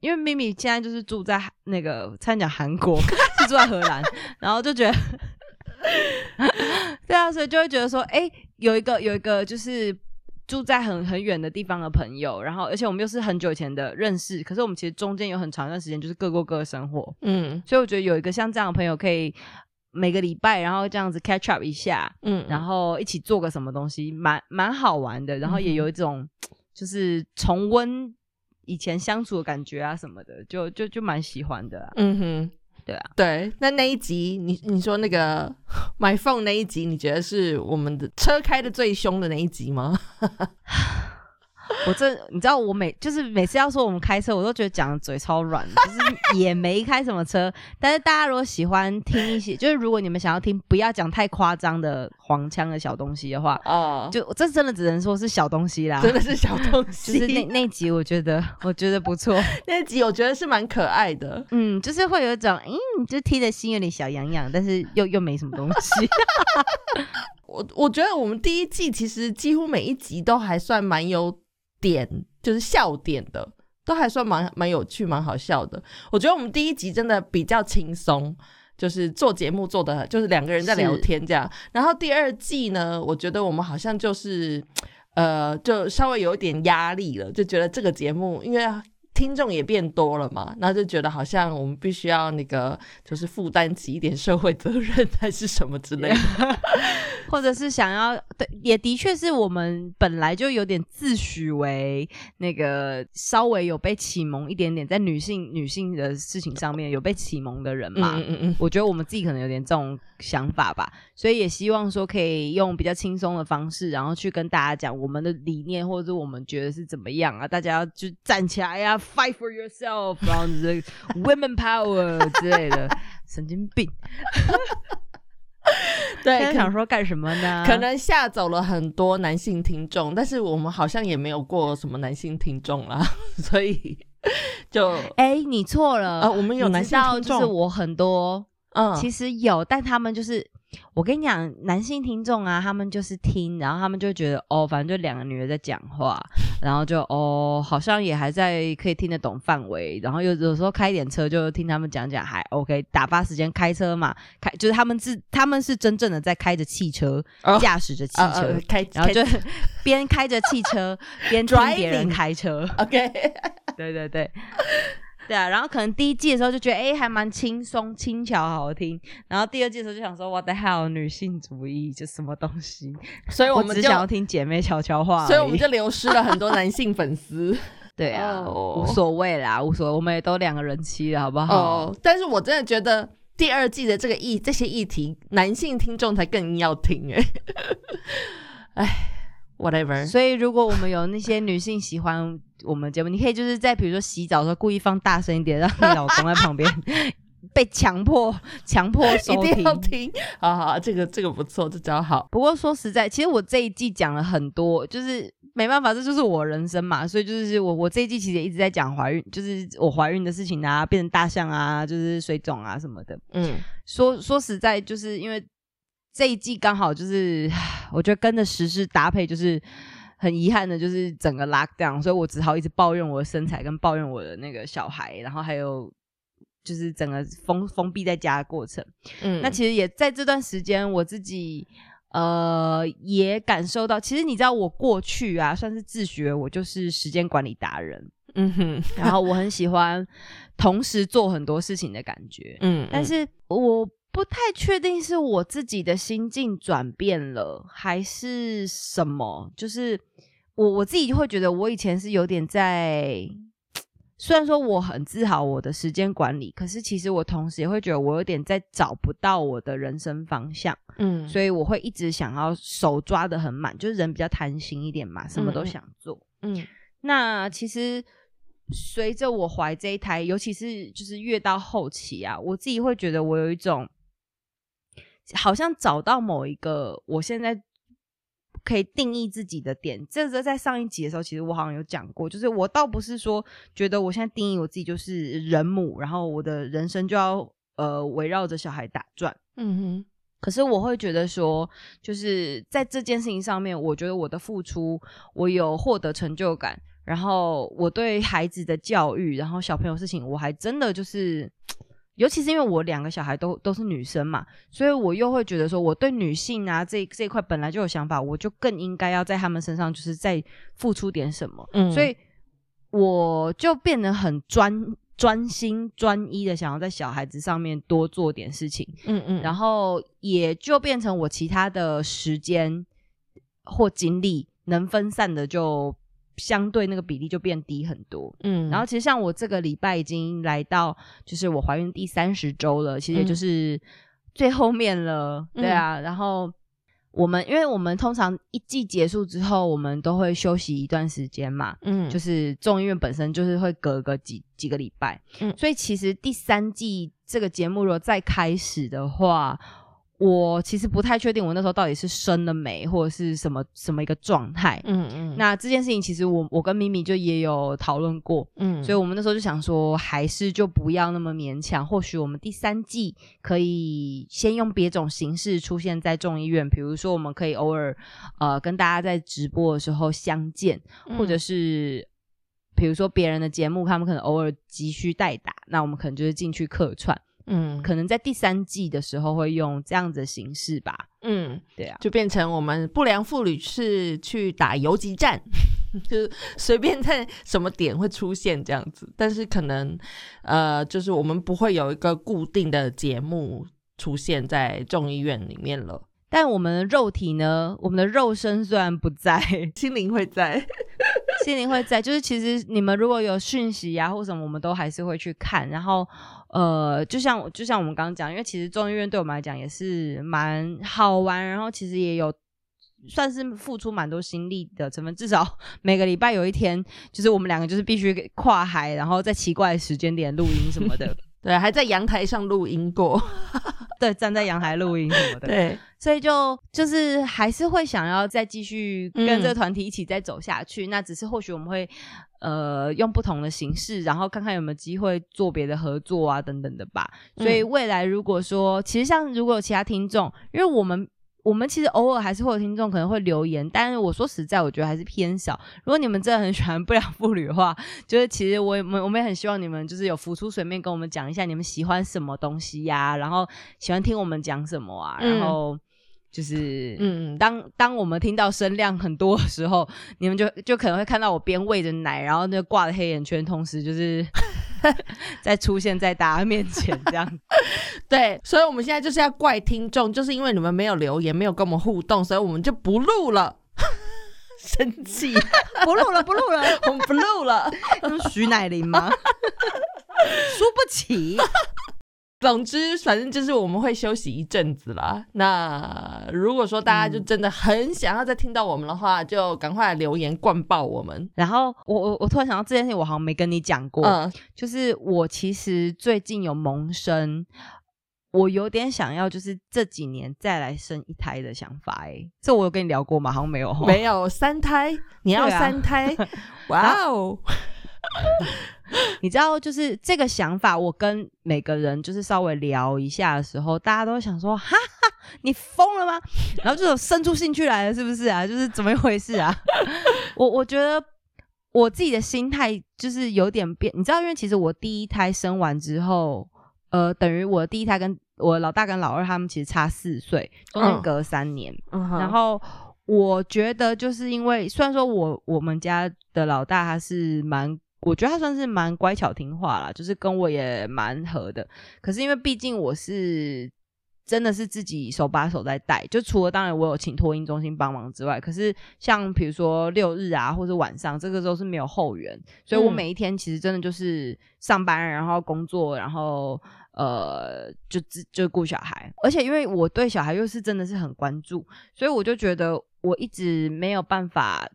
S1: 因为咪咪现在就是住在那个，差点讲韩国，(laughs) 是住在荷兰，然后就觉得，对啊，所以就会觉得说，哎、有一个有一个就是住在很很远的地方的朋友，然后而且我们又是很久以前的认识，可是我们其实中间有很长一段时间就是各过各的生活，
S2: 嗯。
S1: 所以我觉得有一个像这样的朋友，可以每个礼拜然后这样子 catch up 一下，
S2: 嗯，
S1: 然后一起做个什么东西，蛮蛮好玩的，然后也有一种就是重温以前相处的感觉啊什么的，就就就蛮喜欢的、啊，
S2: 嗯哼。
S1: 对啊。
S2: 对，那那一集你你说那个 (laughs) My Phone 那一集，你觉得是我们的车开的最凶的那一集吗？(laughs) (laughs)
S1: 我这你知道，我每就是每次要说我们开车，我都觉得讲的嘴超软的，就是 (laughs) 也没开什么车。但是大家如果喜欢听一些，就是如果你们想要听不要讲太夸张的黄腔的小东西的话，
S2: 哦，
S1: 就这真的只能说是小东西啦。(laughs)
S2: 真的是小东西
S1: 就
S2: 西。
S1: 是那那集，我觉得我觉得不错，
S2: 那集我觉得是蛮可爱的。
S1: 嗯，就是会有一种，嗯，就听的心有点小痒痒，但是又又没什么东西。
S2: 我我觉得我们第一季其实几乎每一集都还算蛮有点，就是笑点的，都还算蛮蛮有趣、蛮好笑的。我觉得我们第一集真的比较轻松。就是做节目做的，就是两个人在聊天这样。然后第二季呢，我觉得我们好像就是，呃，就稍微有一点压力了，就觉得这个节目因为听众也变多了嘛，然后就觉得好像我们必须要那个，就是负担起一点社会责任 (laughs) 还是什么之类的。(laughs)
S1: 或者是想要对，也的确是我们本来就有点自诩为那个稍微有被启蒙一点点，在女性女性的事情上面有被启蒙的人嘛。
S2: 嗯嗯嗯
S1: 我觉得我们自己可能有点这种想法吧，所以也希望说可以用比较轻松的方式，然后去跟大家讲我们的理念，或者是我们觉得是怎么样啊，大家要就站起来呀、f i g h t for yourself，然后这 women power 之类的，(laughs) 神经病。(laughs)
S2: 对，
S1: 想说干什么呢？(laughs)
S2: 可能吓走了很多男性听众，但是我们好像也没有过什么男性听众啦，(laughs) 所以就
S1: 哎、你错了
S2: 啊，我们有男性听众，
S1: 就是我很多
S2: 嗯，
S1: 其实有，但他们就是我跟你讲，男性听众啊，他们就是听，然后他们就觉得哦，反正就两个女的在讲话，然后就哦，好像也还在可以听得懂范围，然后有有时候开一点车就听他们讲讲还 OK，打发时间开车嘛，开就是他们是他们是真正的在开着汽车，
S2: 哦
S1: 驾驶着汽
S2: 啊
S1: 车。
S2: 啊开，
S1: 然后就边开着汽车 (laughs) 边听别人开车
S2: ，OK，(laughs)
S1: 对对对，对啊，然后可能第一季的时候就觉得哎、还蛮轻松轻巧好听，然后第二季的时候就想说 what the hell 女性主义这什么东西，
S2: 所以我
S1: 只想要听姐妹悄悄话，
S2: 所以我们就流失了很多男性粉丝 (laughs)
S1: 对啊，
S2: 哦
S1: 无所谓啦，无所谓，我们也都两个人妻了，好不好？
S2: 哦。但是我真的觉得第二季的这个议这些议题，男性听众才更要听哎，(laughs) 哎，whatever。
S1: 所以如果我们有那些女性喜欢我们节目，你可以就是在比如说洗澡的时候故意放大声一点，让你老公在旁边 (laughs) 被强迫强迫收
S2: 一定要
S1: 听。
S2: 听，好好，这个这个不错，这招好。
S1: 不过说实在，其实我这一季讲了很多，就是没办法，这就是我人生嘛，所以就是我我这一季其实也一直在讲怀孕，就是我怀孕的事情啊，变成大象啊，就是水肿啊什么的。
S2: 嗯
S1: 说说实在，就是因为这一季刚好就是 (sighs) 我觉得跟着时事搭配，就是很遗憾的，就是整个 lock down，所以我只好一直抱怨我的身材，跟抱怨我的那个小孩，然后还有。就是整个封封闭在家的过程，
S2: 嗯，
S1: 那其实也在这段时间，我自己呃也感受到，其实你知道，我过去啊算是自学，我就是时间管理达人，
S2: 嗯哼，
S1: 然后我很喜欢同时做很多事情的感觉，
S2: 嗯，
S1: 但是我不太确定是我自己的心境转变了，还是什么，就是我我自己会觉得，我以前是有点在。虽然说我很自豪我的时间管理，可是其实我同时也会觉得我有点在找不到我的人生方向，
S2: 嗯，
S1: 所以我会一直想要手抓的很满，就是人比较贪心一点嘛，什么都想做。
S2: 嗯，
S1: 那其实随着我怀这一胎，尤其是就是越到后期啊，我自己会觉得我有一种好像找到某一个我现在。可以定义自己的点，这个在上一集的时候，其实我好像有讲过，就是我倒不是说觉得我现在定义我自己就是人母，然后我的人生就要呃围绕着小孩打转，
S2: 嗯哼。
S1: 可是我会觉得说，就是在这件事情上面，我觉得我的付出，我有获得成就感，然后我对孩子的教育，然后小朋友事情，我还真的就是。尤其是因为我两个小孩都都是女生嘛，所以我又会觉得说，我对女性啊这这一块本来就有想法，我就更应该要在他们身上就是再付出点什么。
S2: 嗯，
S1: 所以我就变得很专专心专一的想要在小孩子上面多做点事情。
S2: 嗯嗯，
S1: 然后也就变成我其他的时间或精力能分散的就。相对那个比例就变低很多，
S2: 嗯，
S1: 然后其实像我这个礼拜已经来到，就是我怀孕第三十周了，其实也就是最后面了，对啊。然后我们因为我们通常一季结束之后，我们都会休息一段时间嘛，
S2: 嗯，
S1: 就是众议院本身就是会隔个几几个礼拜，
S2: 嗯，
S1: 所以其实第三季这个节目如果再开始的话。我其实不太确定，我那时候到底是生了没，或者是什么什么一个状态。
S2: 嗯嗯。
S1: 那这件事情，其实我我跟咪咪就也有讨论过。
S2: 嗯。
S1: 所以我们那时候就想说，还是就不要那么勉强。或许我们第三季可以先用别种形式出现在众议院，比如说我们可以偶尔呃跟大家在直播的时候相见，或者是比如说别人的节目，他们可能偶尔急需代打，那我们可能就是进去客串。
S2: 嗯，
S1: 可能在第三季的时候会用这样的形式吧。
S2: 嗯，
S1: 对啊，
S2: 就变成我们不良妇女是去打游击战，(laughs) 就随便在什么点会出现这样子。但是可能呃，就是我们不会有一个固定的节目出现在众议院里面了。
S1: 但我们的肉体呢？我们的肉身虽然不在，(laughs)
S2: 心灵会在，
S1: 心灵会在。就是其实你们如果有讯息呀或什么，我们都还是会去看。然后呃，就像就像我们刚刚讲，因为其实中医院对我们来讲也是蛮好玩，然后其实也有算是付出蛮多心力的成分。至少 (laughs) 每个礼拜有一天，就是我们两个就是必须跨海，然后在奇怪的时间点录音什么的。
S2: 对，还在阳台上录音过，(laughs)
S1: 对，站在阳台录音什么的。
S2: 对，
S1: 所以就就是还是会想要再继续跟这个团体一起再走下去。那只是或许我们会呃用不同的形式，然后看看有没有机会做别的合作啊等等的吧。所以未来如果说，其实像如果有其他听众，因为我们。我们其实偶尔还是会有听众可能会留言，但是我说实在，我觉得还是偏少。如果你们真的很喜欢不良妇女的话，就是其实我我们我们也很希望你们就是有浮出水面跟我们讲一下你们喜欢什么东西呀，然后喜欢听我们讲什么啊，然后就是嗯，当当我们听到声量很多的时候，你们就就可能会看到我边喂着奶，然后那挂着黑眼圈，同时就是。(laughs) 再出现在大家面前，这样 (laughs)
S2: 对，所以我们现在就是要怪听众，就是因为你们没有留言，没有跟我们互动，所以我们就不录了。(laughs) 生气，
S1: 不录了，不录了，
S2: 我们不录了。
S1: 是徐乃麟吗？输不起。
S2: 总之，反正就是我们会休息一阵子啦。那如果说大家就真的很想要再听到我们的话，就赶快留言灌爆我们。
S1: 然后我我我突然想到这件事情，我好像没跟你讲过，
S2: 嗯，
S1: 就是我其实最近有萌生，我有点想要，就是这几年再来生一胎的想法、欸。这我有跟你聊过吗？好像没有齁。
S2: 没有三胎，你要三胎，(laughs) 哇哦！
S1: 你知道，就是这个想法，我跟每个人就是稍微聊一下的时候，大家都想说：“哈哈，你疯了吗？”然后就生出兴趣来了，是不是啊？就是怎么一回事啊？(laughs) 我我觉得我自己的心态就是有点变，你知道，因为其实我第一胎生完之后，呃，等于我第一胎跟我老大跟老二他们其实差四岁，中间
S2: 嗯
S1: 隔三年，
S2: 嗯
S1: 然后我觉得就是因为虽然说我我们家的老大他是蛮，我觉得他算是蛮乖巧听话啦，就是跟我也蛮合的。可是因为毕竟我是真的是自己手把手在带，就除了当然我有请托婴中心帮忙之外，可是像比如说六日啊或者晚上这个时候是没有后援，所以我
S2: 嗯
S1: 每一天其实真的就是上班，然后工作，然后。呃，就自就顾小孩，而且因为我对小孩又是真的是很关注，所以我就觉得我一直没有办法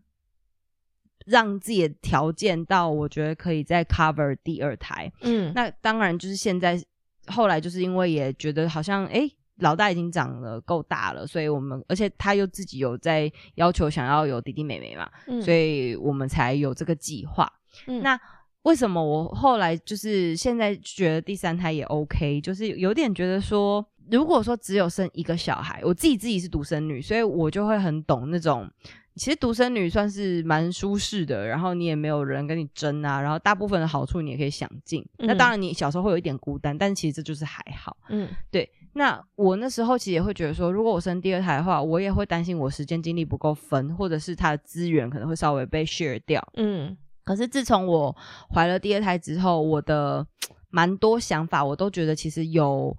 S1: 让自己的条件到我觉得可以再 cover 第二胎。
S2: 嗯，
S1: 那当然就是现在后来就是因为也觉得好像诶老大已经长得够大了，所以我们而且他又自己有在要求想要有弟弟妹妹嘛，
S2: 嗯
S1: 所以我们才有这个计划。
S2: 嗯
S1: 那为什么我后来就是现在觉得第三胎也 OK，就是有点觉得说，如果说只有生一个小孩，我自己自己是独生女，所以我就会很懂那种。其实独生女算是蛮舒适的，然后你也没有人跟你争啊，然后大部分的好处你也可以享尽。那
S2: 嗯
S1: 当然你小时候会有一点孤单，但其实这就是还好。
S2: 嗯
S1: 对，那我那时候其实也会觉得说，如果我生第二胎的话，我也会担心我时间精力不够分，或者是他的资源可能会稍微被 share 掉。
S2: 嗯
S1: 可是自从我怀了第二胎之后，我的 (tsk) 蛮多想法，我都觉得其实有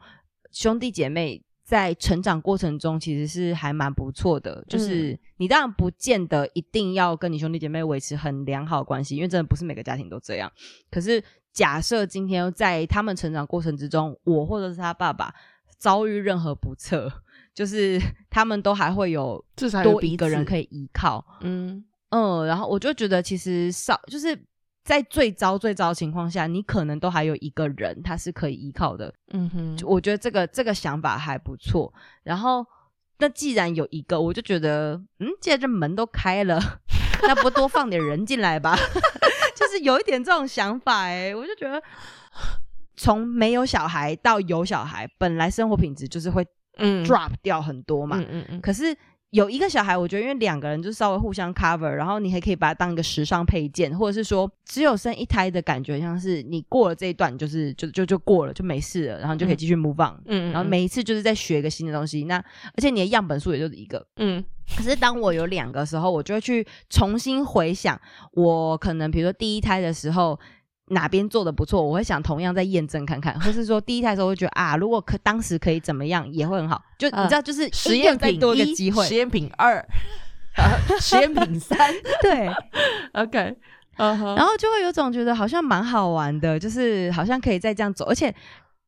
S1: 兄弟姐妹在成长过程中其实是还蛮不错的。就是你当然不见得一定要跟你兄弟姐妹维持很良好的关系，因为真的不是每个家庭都这样。可是假设今天在他们成长过程之中，我或者是他爸爸遭遇任何不测，就是 (laughs) 他们都还会有
S2: 至少有
S1: 多一个人可以依靠。
S2: 嗯
S1: 嗯，然后我就觉得其实少就是在最糟最糟的情况下，你可能都还有一个人他是可以依靠的。
S2: 嗯哼，
S1: 我觉得这个这个想法还不错。然后那既然有一个，我就觉得嗯，既然这门都开了，(laughs) 那不多放点人进来吧？(laughs) 就是有一点这种想法哎、我就觉得从没有小孩到有小孩，本来生活品质就是会
S2: 嗯
S1: drop 掉很多嘛。
S2: 嗯嗯嗯
S1: 可是有一个小孩，我觉得因为两个人就稍微互相 cover，然后你还可以把它当一个时尚配件，或者是说只有生一胎的感觉，像是你过了这一段，你就是就就就过了，就没事了，然后你就可以继续 move on。
S2: 嗯，
S1: 然后每一次就是在学一个新的东西，那而且你的样本数也就是一个。
S2: 嗯
S1: 可是当我有两个时候，我就会去重新回想，我可能比如说第一胎的时候哪边做的不错，我会想同样再验证看看，或是说第一胎的时候会觉得啊，如果可当时可以怎么样也会很好，就你知道，就是
S2: 实验品
S1: 再多一个机会
S2: 实，验品二，(laughs) 呃实验品三。(laughs)
S1: 对，，(laughs)
S2: OK，
S1: 然后就会有种觉得好像蛮好玩的，就是好像可以再这样走，而且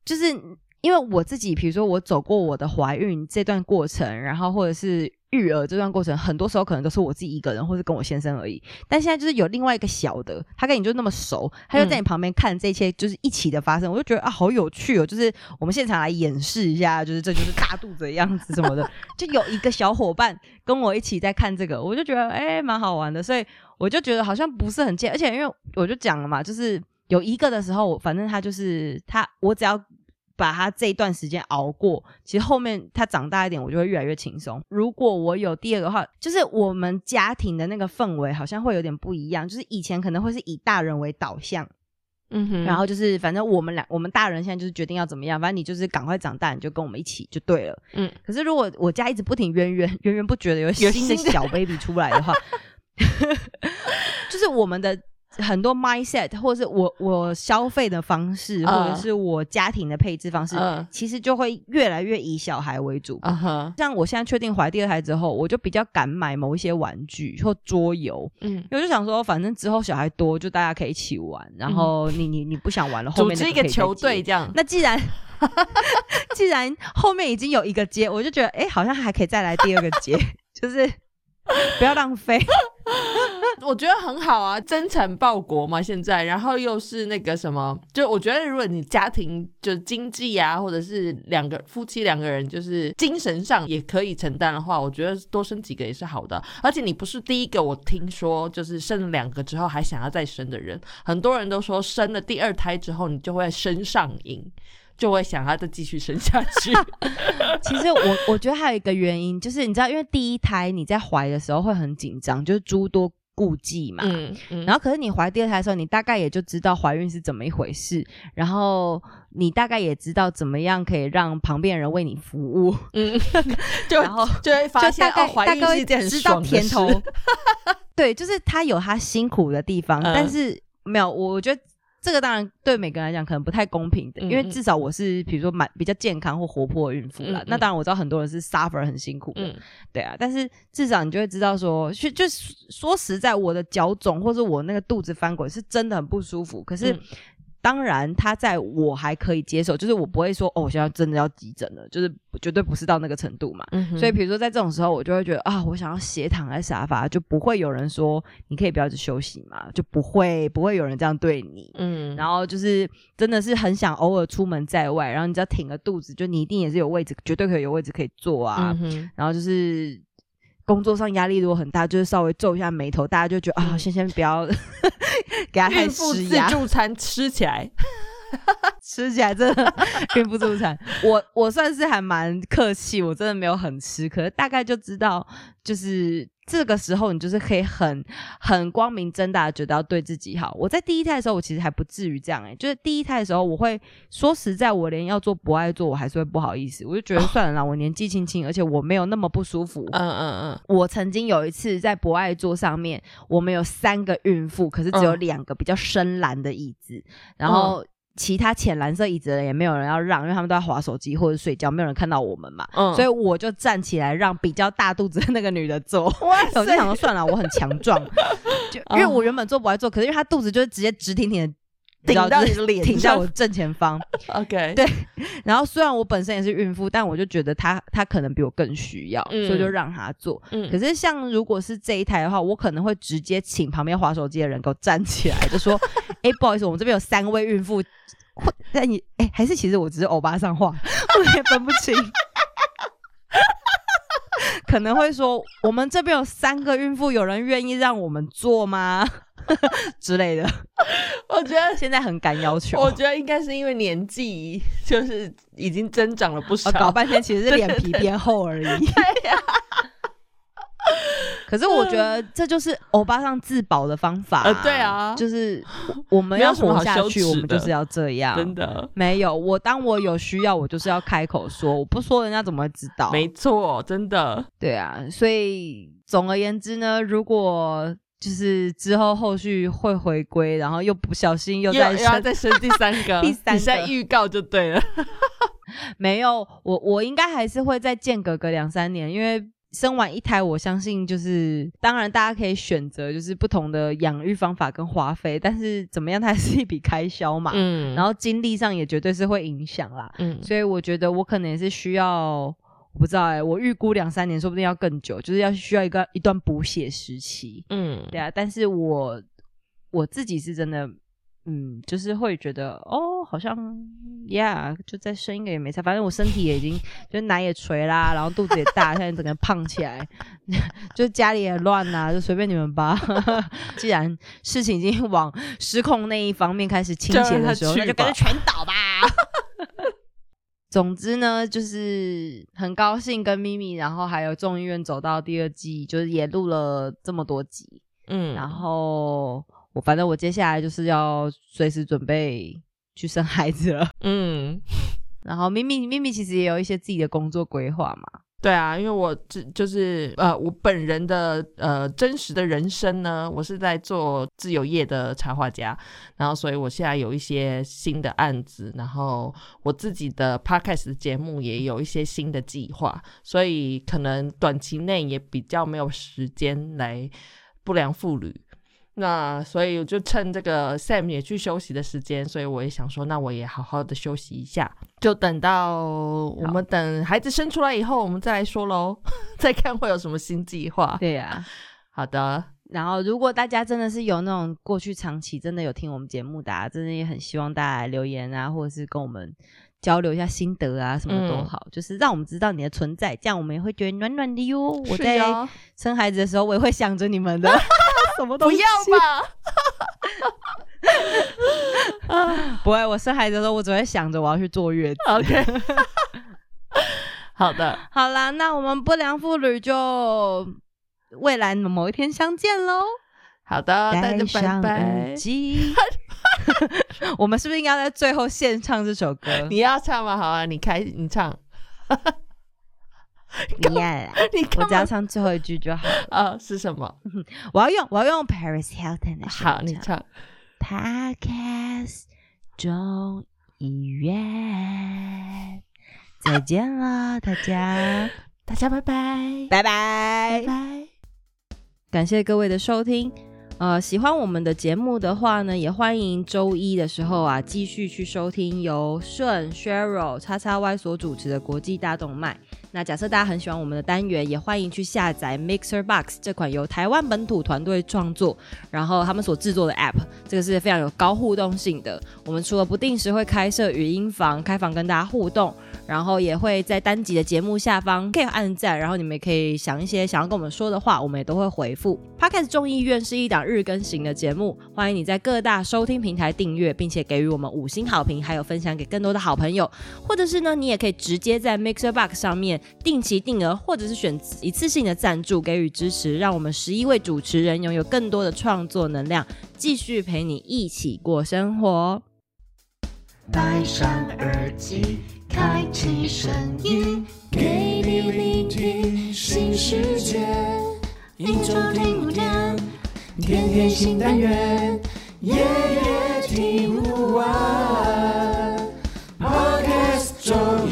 S1: 就是因为我自己，比如说我走过我的怀孕这段过程，然后或者是育儿这段过程，很多时候可能都是我自己一个人，或是跟我先生而已。但现在就是有另外一个小的，他跟你就那么熟，他就在你旁边看这一切，就是一起的发生，我就觉得啊，好有趣哦！就是我们现场来演示一下，就是这就是大肚子的样子什么的，就有一个小伙伴跟我一起在看这个，我就觉得哎，蛮、好玩的，所以我就觉得好像不是很见，而且因为我就讲了嘛，就是有一个的时候，反正他就是他，我只要把他这一段时间熬过，其实后面他长大一点，我就会越来越轻松。如果我有第二个的话，就是我们家庭的那个氛围好像会有点不一样，就是以前可能会是以大人为导向，
S2: 嗯哼，
S1: 然后就是反正我们俩我们大人现在就是决定要怎么样，反正你就是赶快长大，你就跟我们一起就对了。
S2: 嗯，
S1: 可是如果我家一直不停源源源源不绝的有新的小 baby 出来的话，(laughs) 就是我们的很多 mindset 或者是我我消费的方式，
S2: 嗯
S1: 或者是我家庭的配置方式，
S2: 嗯
S1: 其实就会越来越以小孩为主。像我现在确定怀第二胎之后，我就比较敢买某一些玩具或桌游，
S2: 嗯，
S1: 因为我就想说，反正之后小孩多，就大家可以一起玩。然后你你你不想玩了，后
S2: 组
S1: 面那
S2: 织一个球队这样，
S1: 那既然 (laughs) 既然后面已经有一个接，我就觉得哎、诶好像还可以再来第二个接，(laughs) 就是不要浪费。
S2: 我觉得很好啊，真诚报国嘛，现在，然后又是那个什么，就我觉得如果你家庭就经济啊，或者是两个夫妻两个人就是精神上也可以承担的话，我觉得多生几个也是好的。而且你不是第一个，我听说就是生了两个之后还想要再生的人，很多人都说生了第二胎之后你就会生上瘾。就会想要再继续生下去，(laughs)
S1: 其实我我觉得还有一个原因，就是你知道，因为第一胎你在怀的时候会很紧张，就是诸多顾忌嘛。
S2: 嗯嗯
S1: 然后，可是你怀第二胎的时候，你大概也就知道怀孕是怎么一回事，然后你大概也知道怎么样可以让旁边人为你服务，
S2: 嗯，(laughs) 就
S1: 然后
S2: 就会发
S1: 就大概
S2: 现哦，怀
S1: 大概会
S2: 孕是一件很
S1: 知道甜头。(laughs) 对，就是他有他辛苦的地方，
S2: 嗯
S1: 但是没有，我觉得。这个当然对每个人来讲可能不太公平的，因为至少我是比如说蛮比较健康或活泼的孕妇啦。
S2: 嗯嗯
S1: 那当然我知道很多人是 suffer 很辛苦的，
S2: 嗯
S1: 对啊，但是至少你就会知道说，就就是说实在，我的脚肿或者我那个肚子翻滚是真的很不舒服。可是、
S2: 嗯
S1: 当然，他在我还可以接受，就是我不会说哦，我现在真的要急诊了，就是绝对不是到那个程度嘛。
S2: 嗯
S1: 所以，比如说在这种时候，我就会觉得啊，我想要斜躺在沙发，就不会有人说你可以不要去休息嘛，就不会不会有人这样对你。
S2: 嗯，
S1: 然后就是真的是很想偶尔出门在外，然后你只要挺个肚子，就你一定也是有位置，绝对可以有位置可以坐啊。
S2: 嗯
S1: 然后就是工作上压力如果很大，就是稍微皱一下眉头，大家就觉得啊，
S2: 嗯。
S1: 先先不要 (laughs) 给他太
S2: 孕妇自，助餐吃起来，(laughs)
S1: 吃起来真的 (laughs) 孕妇自助餐。我我算是还蛮客气，我真的没有很吃，可是大概就知道，就是这个时候你就是可以很很光明正大的觉得要对自己好。我在第一胎的时候，我其实还不至于这样哎、就是第一胎的时候，我会说实在，我连要做不爱做，我还是会不好意思，我就觉得算了啦，我年纪轻轻，而且我没有那么不舒服，
S2: 嗯嗯嗯。
S1: 我曾经有一次在博爱座上面，我们有三个孕妇，可是只有
S2: 嗯。
S1: 两个比较深蓝的椅子，然后其他浅蓝色椅子的人也没有人要让，因为他们都在划手机或者睡觉，没有人看到我们嘛，
S2: 嗯，
S1: 所以我就站起来让比较大肚子的那个女的坐。
S2: 哇 (laughs)
S1: 我就想说算了，我很强壮，就因为我原本坐不来坐，可是因为她肚子就是直接直挺挺的。
S2: 顶到你的脸上
S1: 挺在我正前方，(laughs)
S2: OK，
S1: 对然后虽然我本身也是孕妇，但我就觉得她她可能比我更需要，
S2: 嗯
S1: 所以就让她做。
S2: 嗯
S1: 可是像如果是这一台的话，我可能会直接请旁边划手机的人给我站起来，就说：“哎、不好意思，我们这边有三位孕妇。”或但你哎、还是其实我只是欧巴上话，我也分不清。(laughs) 可能会说我们这边有三个孕妇，有人愿意让我们做吗？(laughs) 之类的。
S2: 我觉得。
S1: 现在很敢要求，
S2: 我觉得应该是因为年纪就是已经增长了不少
S1: 我，搞半天其实是脸皮变厚而已。可是我觉得这就是欧巴上自保的方法、
S2: 呃对啊
S1: 就是我们要活下去，我们就是要这样。
S2: 真的
S1: 没有，我当我有需要，我就是要开口说，我不说人家怎么会知道？
S2: 没错，真的。
S1: 对啊，所以总而言之呢，如果就是之后后续会回归，然后又不小心又
S2: 又
S1: 再
S2: 又要
S1: 生，
S2: 再生第三个，(laughs)
S1: 第三
S2: 你在
S1: 个
S2: 预告就对了。(laughs)
S1: 没有，我我应该还是会再间隔个两三年，因为生完一胎，我相信就是，当然大家可以选择就是不同的养育方法跟花费，但是怎么样，它还是一笔开销嘛。
S2: 嗯
S1: 然后精力上也绝对是会影响啦，
S2: 嗯
S1: 所以我觉得我可能也是需要，我不知道哎、我预估两三年，说不定要更久，就是要需要一个一段补血时期。
S2: 嗯
S1: 对啊，但是我我自己是真的，嗯，就是会觉得哦，好像呀就再生一个也没差，反正我身体也已经就奶也垂啦，然后肚子也大，(laughs) 现在整个胖起来，就家里也乱啦，就随便你们吧。(laughs) 既然事情已经往失控那一方面开始倾斜的时候，那就跟着全倒吧。总之呢，就是很高兴跟咪咪，然后还有众议院走到第二季，就是也录了这么多集。
S2: 嗯
S1: 然后我反正我接下来就是要随时准备去生孩子了。
S2: 嗯，(laughs)
S1: 然后咪咪咪咪其实也有一些自己的工作规划嘛。
S2: 对啊，因为我这就是呃，我本人的呃真实的人生呢，我是在做自由业的插画家，然后所以我现在有一些新的案子，然后我自己的 podcast 节目也有一些新的计划，所以可能短期内也比较没有时间来不良妇女。那所以我就趁这个 Sam 也去休息的时间，所以我也想说，那我也好好的休息一下。就等到我们等孩子生出来以后，我们再来说喽，(laughs) 再看会有什么新计划。
S1: 对呀、
S2: 好的，
S1: 然后，如果大家真的是有那种过去长期真的有听我们节目的、啊，真的也很希望大家来留言啊，或者是跟我们交流一下心得啊，什么都
S2: 嗯
S1: 好，就是让我们知道你的存在，这样我们也会觉得暖暖的哟。我在生孩子的时候，我也会想着你们的，(laughs) (laughs) 什么东西
S2: 不要吧。(laughs)
S1: 不会，我生孩子的时候，我只会想着我要去坐月子。
S2: OK，好的，(laughs)
S1: 好啦，那我们不良妇女就未来某一天相见喽。
S2: 好的，大
S1: 戴
S2: 家拜拜。
S1: 我们是不是应该在最后献唱这首歌？
S2: 你要唱吗？好啊，你开，你唱，(laughs)
S1: 你呀，
S2: 你
S1: 我只要？唱最后一句就好。(laughs)
S2: 啊，是什么？
S1: 我要用我要用 Paris Hilton 的
S2: 好，你唱。
S1: Podcast 众议院，再见了，大家，(laughs)
S2: 大家拜拜，
S1: 拜拜
S2: 拜。拜。
S1: 感谢各位的收听。呃，喜欢我们的节目的话呢，也欢迎周一的时候啊，继续去收听由顺、Cheryl、叉叉 Y 所主持的国际大动脉。那假设大家很喜欢我们的单元，也欢迎去下载 Mixer Box 这款由台湾本土团队创作，然后他们所制作的 App，这个是非常有高互动性的。我们除了不定时会开设语音房，开房跟大家互动，然后也会在单集的节目下方可以按赞，然后你们也可以想一些想要跟我们说的话，我们也都会回复。Podcast 众议院是一档日更型的节目，欢迎你在各大收听平台订阅，并且给予我们五星好评，还有分享给更多的好朋友。或者是呢，你也可以直接在 Mixer Box 上面定期定额，或者是选一次性的赞助给予支持，让我们十一位主持人拥有更多的创作能量，继续陪你一起过生活。
S3: 戴上耳机，开启声音，给你聆听新世界。一周听五天，天天新单元，夜夜听不完。Podcast 周一月。